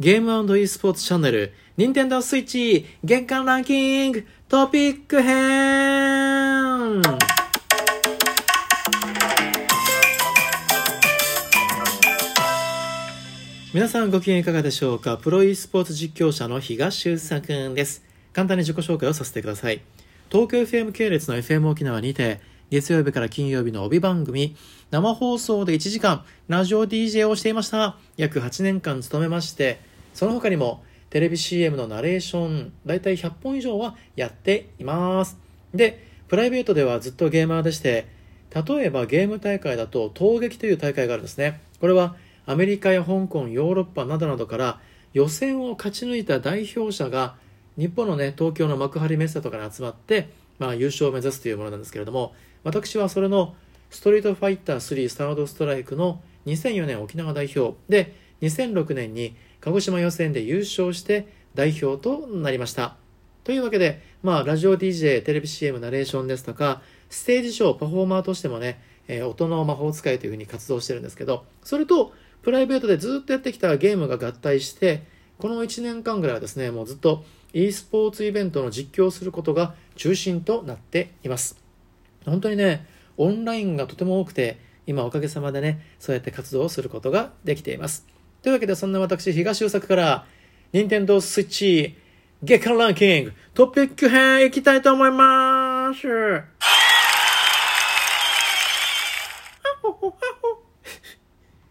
ゲーム &e スポーツチャンネル、任天堂スイッチ月間ランキングトピック編皆さんご機嫌いかがでしょうか？プロ e スポーツ実況者の東修作です。簡単に自己紹介をさせてください。東京 FM 系列の FM 沖縄にて、月曜日から金曜日の帯番組、生放送で1時間、ラジオ DJ をしていました。約8年間勤めまして、その他にも、テレビ CM のナレーション、だいたい100本以上はやっています。で、プライベートではずっとゲーマーでして、例えばゲーム大会だと、闘撃という大会があるんですね。これは、アメリカや香港、ヨーロッパなどなどから予選を勝ち抜いた代表者が日本のね東京の幕張メッセとかに集まって、まあ、優勝を目指すというものなんですけれども私はそれのストリートファイター3スタードストライクの2004年沖縄代表で2006年に鹿児島予選で優勝して代表となりました。というわけで、まあ、ラジオ DJ テレビ CM ナレーションですとかステージショーパフォーマーとしてもね、えー、音の魔法使いというふうに活動してるんですけどそれとプライベートでずっとやってきたゲームが合体してこの1年間ぐらいはですねもうずっと e スポーツイベントの実況をすることが中心となっています。本当にねオンラインがとても多くて今おかげさまでねそうやって活動をすることができています。というわけでそんな私東優作から任天堂スイッチ月間ランキングトピック編いきたいと思います。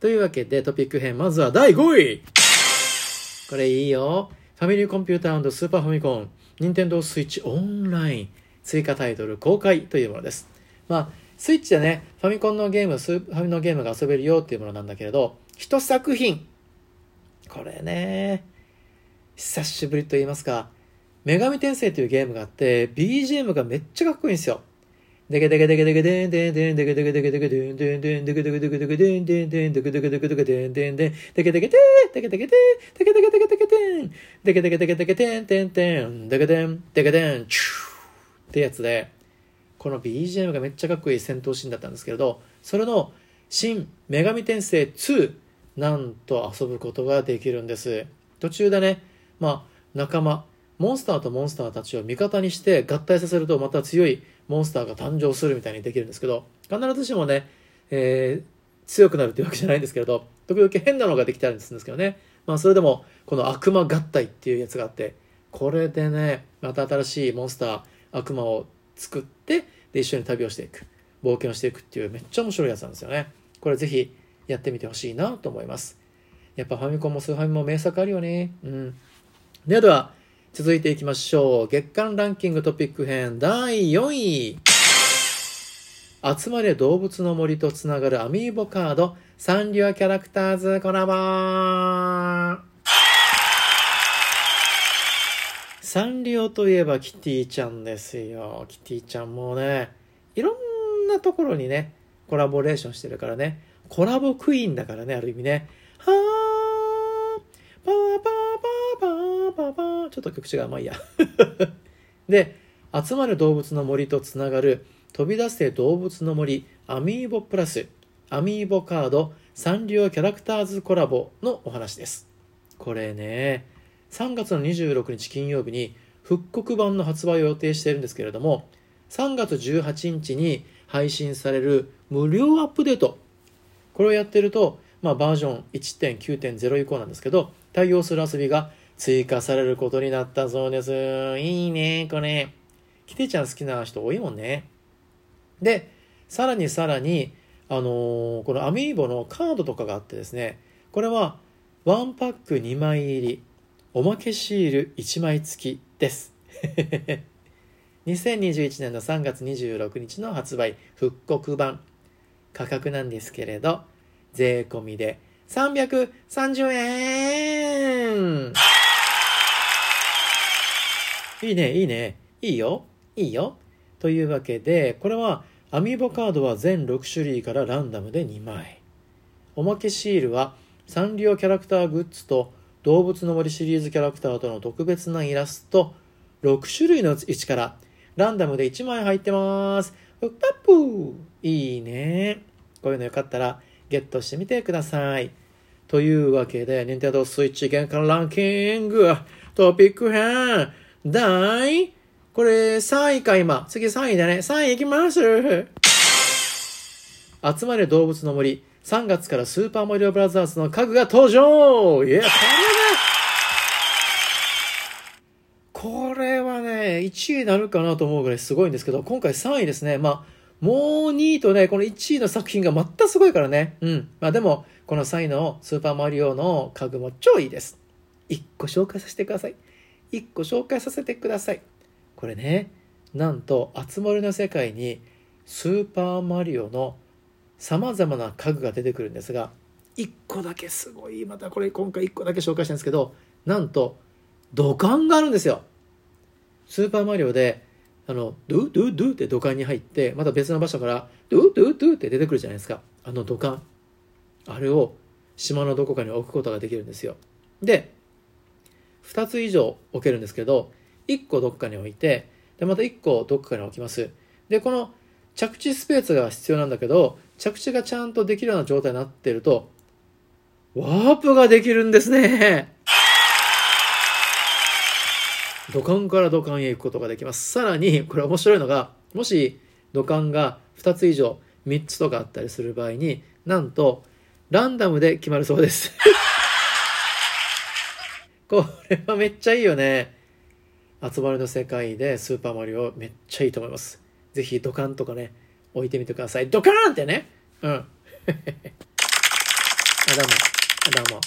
というわけでトピック編まずは第5位。これいいよ。ファミリーコンピュータースーパーファミコン任天堂スイッチオンライン。追加タイトル公開というものです。まあスイッチでねファミコンのゲームスーファミのゲームが遊べるよっていうものなんだけれど一作品これね。久しぶりと言いますか。女神転生というゲームがあって BGM がめっちゃかっこいいんですよ。デケデケデケデケデンデンデンデケデケデケデケデンデンデンデケデケデケデケデンデンデンデケデケデケデケデンデンデンデケデケデデケデケデデケデケデケデケデンデケデケデケデケデンデンデンデケデンデケデンチューってやつでこの BGM がめっちゃかっこいい戦闘シーンだったんですけれどそれの新女神転生2なんと遊ぶことができるんです。途中でねまあ仲間モンスターとモンスターたちを味方にして合体させるとまた強いモンスターが誕生するみたいにできるんですけど必ずしもね、えー、強くなるっていうわけじゃないんですけれど時々変なのができたりするんですけどね。まあそれでもこの悪魔合体っていうやつがあってこれでねまた新しいモンスター悪魔を作ってで一緒に旅をしていく。冒険をしていくっていうめっちゃ面白いやつなんですよね。これぜひやってみてほしいなと思いますやっぱファミコンもスーファミも名作あるよねうんでは続いていきましょう。月間ランキングトピック編第4位。集まれ動物の森とつながるアミーボカードサンリオキャラクターズコラボサンリオといえばキティちゃんですよ。キティちゃんもね、いろんなところにね、コラボレーションしてるからね、コラボクイーンだからね、ある意味ね。はー、パーパーパーパーパーパーちょっと曲違うまあいいや。で集まる動物の森とつながる飛び出せ動物の森アミーボプラスアミーボカードサンリオキャラクターズコラボのお話です。これね3月の26日金曜日に復刻版の発売を予定しているんですけれども3月18日に配信される無料アップデートこれをやってると、まあ、バージョン1.9.0以降なんですけど対応する遊びが追加されることになったそうです。いいね、これ。キティちゃん好きな人多いもんね。で、さらにさらに、あのー、このアミーボのカードとかがあってですね、これは1パック2枚入り、おまけシール1枚付きです。2021年の3月26日の発売復刻版価格なんですけれど税込みで330円いいね、いいね。いいよ。いいよ。というわけで、これはアミーボカードは全6種類からランダムで2枚。おまけシールはサンリオキャラクターグッズと動物の森シリーズキャラクターとの特別なイラスト6種類のうちからランダムで1枚入ってます。うっぱっぷーいいね。こういうのよかったらゲットしてみてください。というわけで、Nintendo Switch 玄関ランキング、トピック編、第、これ3位か今。次3位だね。3位いきます。集まれ動物の森。3月からスーパーマリオブラザーズの家具が登場いや、これね、これはね、1位になるかなと思うぐらいすごいんですけど、今回3位ですね。まあ、もう2位とね、この1位の作品がまたすごいからね。うん。まあでも、この3位のスーパーマリオの家具も超いいです。1個紹介させてください。1個紹介させてください。これね、なんと、あつ森の世界に、スーパーマリオの様々な家具が出てくるんですが、1個だけすごい、またこれ今回1個だけ紹介したんですけど、なんと、土管があるんですよ。スーパーマリオで、あの、ドゥドゥドゥって土管に入って、また別の場所から、ドゥドゥドゥって出てくるじゃないですか。あの土管。あれを島のどこかに置くことができるんですよ。で、2つ以上置けるんですけど、1個どっかに置いて、で、また1個どっかに置きます。で、この着地スペースが必要なんだけど、着地がちゃんとできるような状態になってると、ワープができるんですね。土管から土管へ行くことができます。さらに、これ面白いのが、もし土管が2つ以上、3つとかあったりする場合に、なんと、ランダムで決まるそうです。これはめっちゃいいよね。集まりの世界でスーパーマリオめっちゃいいと思います。ぜひ土管とかね、置いてみてください。ドカーンってね。うん。あ、どうも。あ、どうも。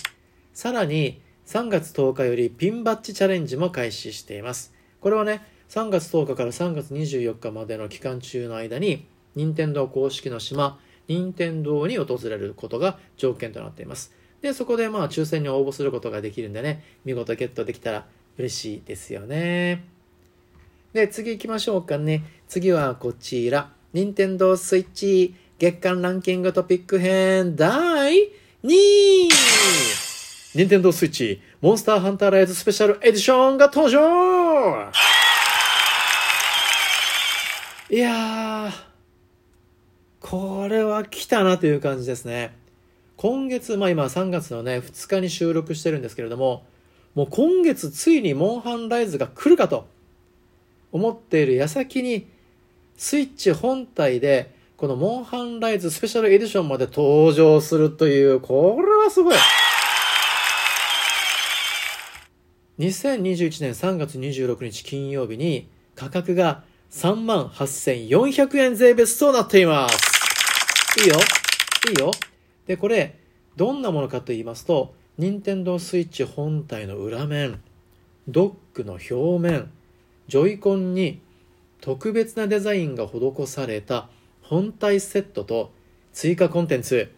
さらに、3月10日よりピンバッジチャレンジも開始しています。これはね、3月10日から3月24日までの期間中の間に、任天堂公式の島、任天堂に訪れることが条件となっています。で、そこでまあ抽選に応募することができるんでね、見事ゲットできたら嬉しいですよね。で、次行きましょうかね。次はこちら。任天堂スイッチ月間ランキングトピック編第2位任天堂スイッチ、モンスターハンターライズスペシャルエディションが登場いやー、これは来たなという感じですね。今月、まあ今3月のね、2日に収録してるんですけれども、もう今月ついにモンハンライズが来るかと思っている矢先に、スイッチ本体で、このモンハンライズスペシャルエディションまで登場するという、これはすごい。2021年3月26日金曜日に価格が38,400円税別となっています。いいよいいよで、これ、どんなものかと言いますと、任天堂スイッチ本体の裏面、ドックの表面、ジョイコンに特別なデザインが施された本体セットと追加コンテンツ、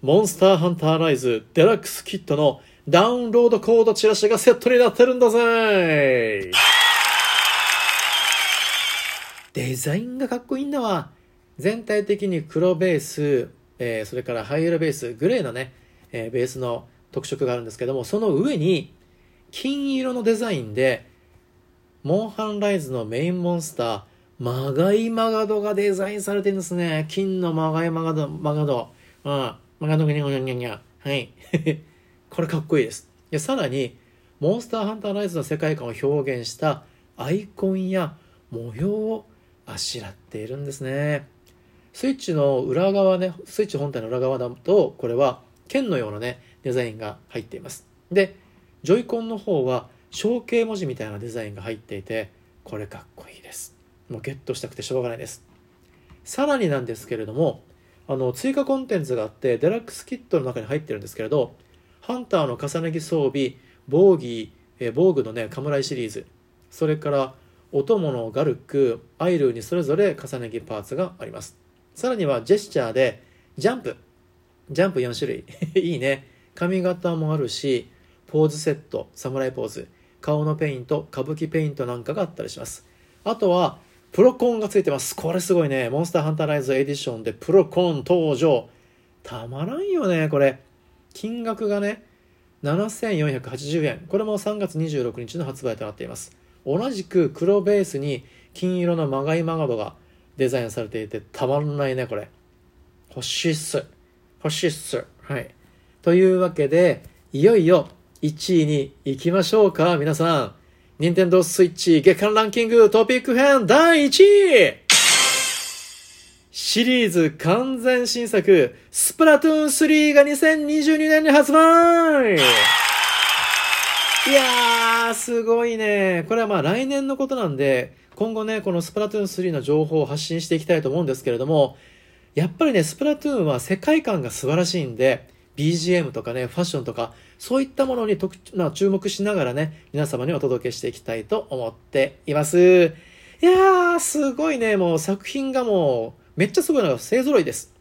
モンスターハンターライズデラックスキットのダウンロードコードチラシがセットになってるんだぜデザインがかっこいいんだわ。全体的に黒ベース、えー、それから灰色ベース、グレーのね、えー、ベースの特色があるんですけども、その上に金色のデザインで、モンハンライズのメインモンスター、マガイマガドがデザインされてるんですね。金のマガイマガド、マガド。うん。マガドがニャニャニャニャ。はい。これかっこいいです。でさらに、モンスターハンターライズの世界観を表現したアイコンや模様をあしらっているんですね。スイッチの裏側ね、スイッチ本体の裏側だと、これは剣のようなね、デザインが入っています。で、ジョイコンの方は象形文字みたいなデザインが入っていて、これかっこいいです。もうゲットしたくてしょうがないです。さらになんですけれども、あの、追加コンテンツがあって、デラックスキットの中に入ってるんですけれど、ハンターの重ね着装備、防具、え防具のね、カムライシリーズ、それから、お供のガルク、アイルーにそれぞれ重ね着パーツがあります。さらにはジェスチャーで、ジャンプ。ジャンプ4種類。いいね。髪型もあるし、ポーズセット、サムライポーズ、顔のペイント、歌舞伎ペイントなんかがあったりします。あとは、プロコンがついてます。これすごいね。モンスターハンターライズエディションでプロコン登場。たまらんよね、これ。金額がね、7480円。これも3月26日の発売となっています。同じく黒ベースに金色のまがいまがどがデザインされていてたまらないね、これ。欲しいっす。欲しいっす。はい。というわけで、いよいよ1位に行きましょうか、皆さん。任天堂スイッチ月間ランキングトピック編第1位シリーズ完全新作、スプラトゥーン3が2022年に発売いやー、すごいね。これはまあ来年のことなんで、今後ね、このスプラトゥーン3の情報を発信していきたいと思うんですけれども、やっぱりね、スプラトゥーンは世界観が素晴らしいんで、BGM とかね、ファッションとか、そういったものに特な注目しながらね、皆様にお届けしていきたいと思っています。いやー、すごいね、もう作品がもう、めっちゃすごいのが勢揃いです。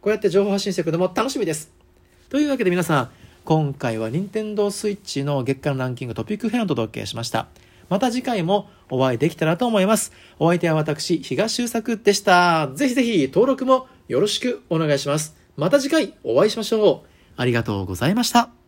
こうやって情報発信していくのも楽しみです。というわけで皆さん、今回は任天堂 switch の月間ランキングトピック編をお届けしました。また次回もお会いできたらと思います。お相手は私、東修作でした。ぜひぜひ登録もよろしくお願いします。また次回お会いしましょう。ありがとうございました。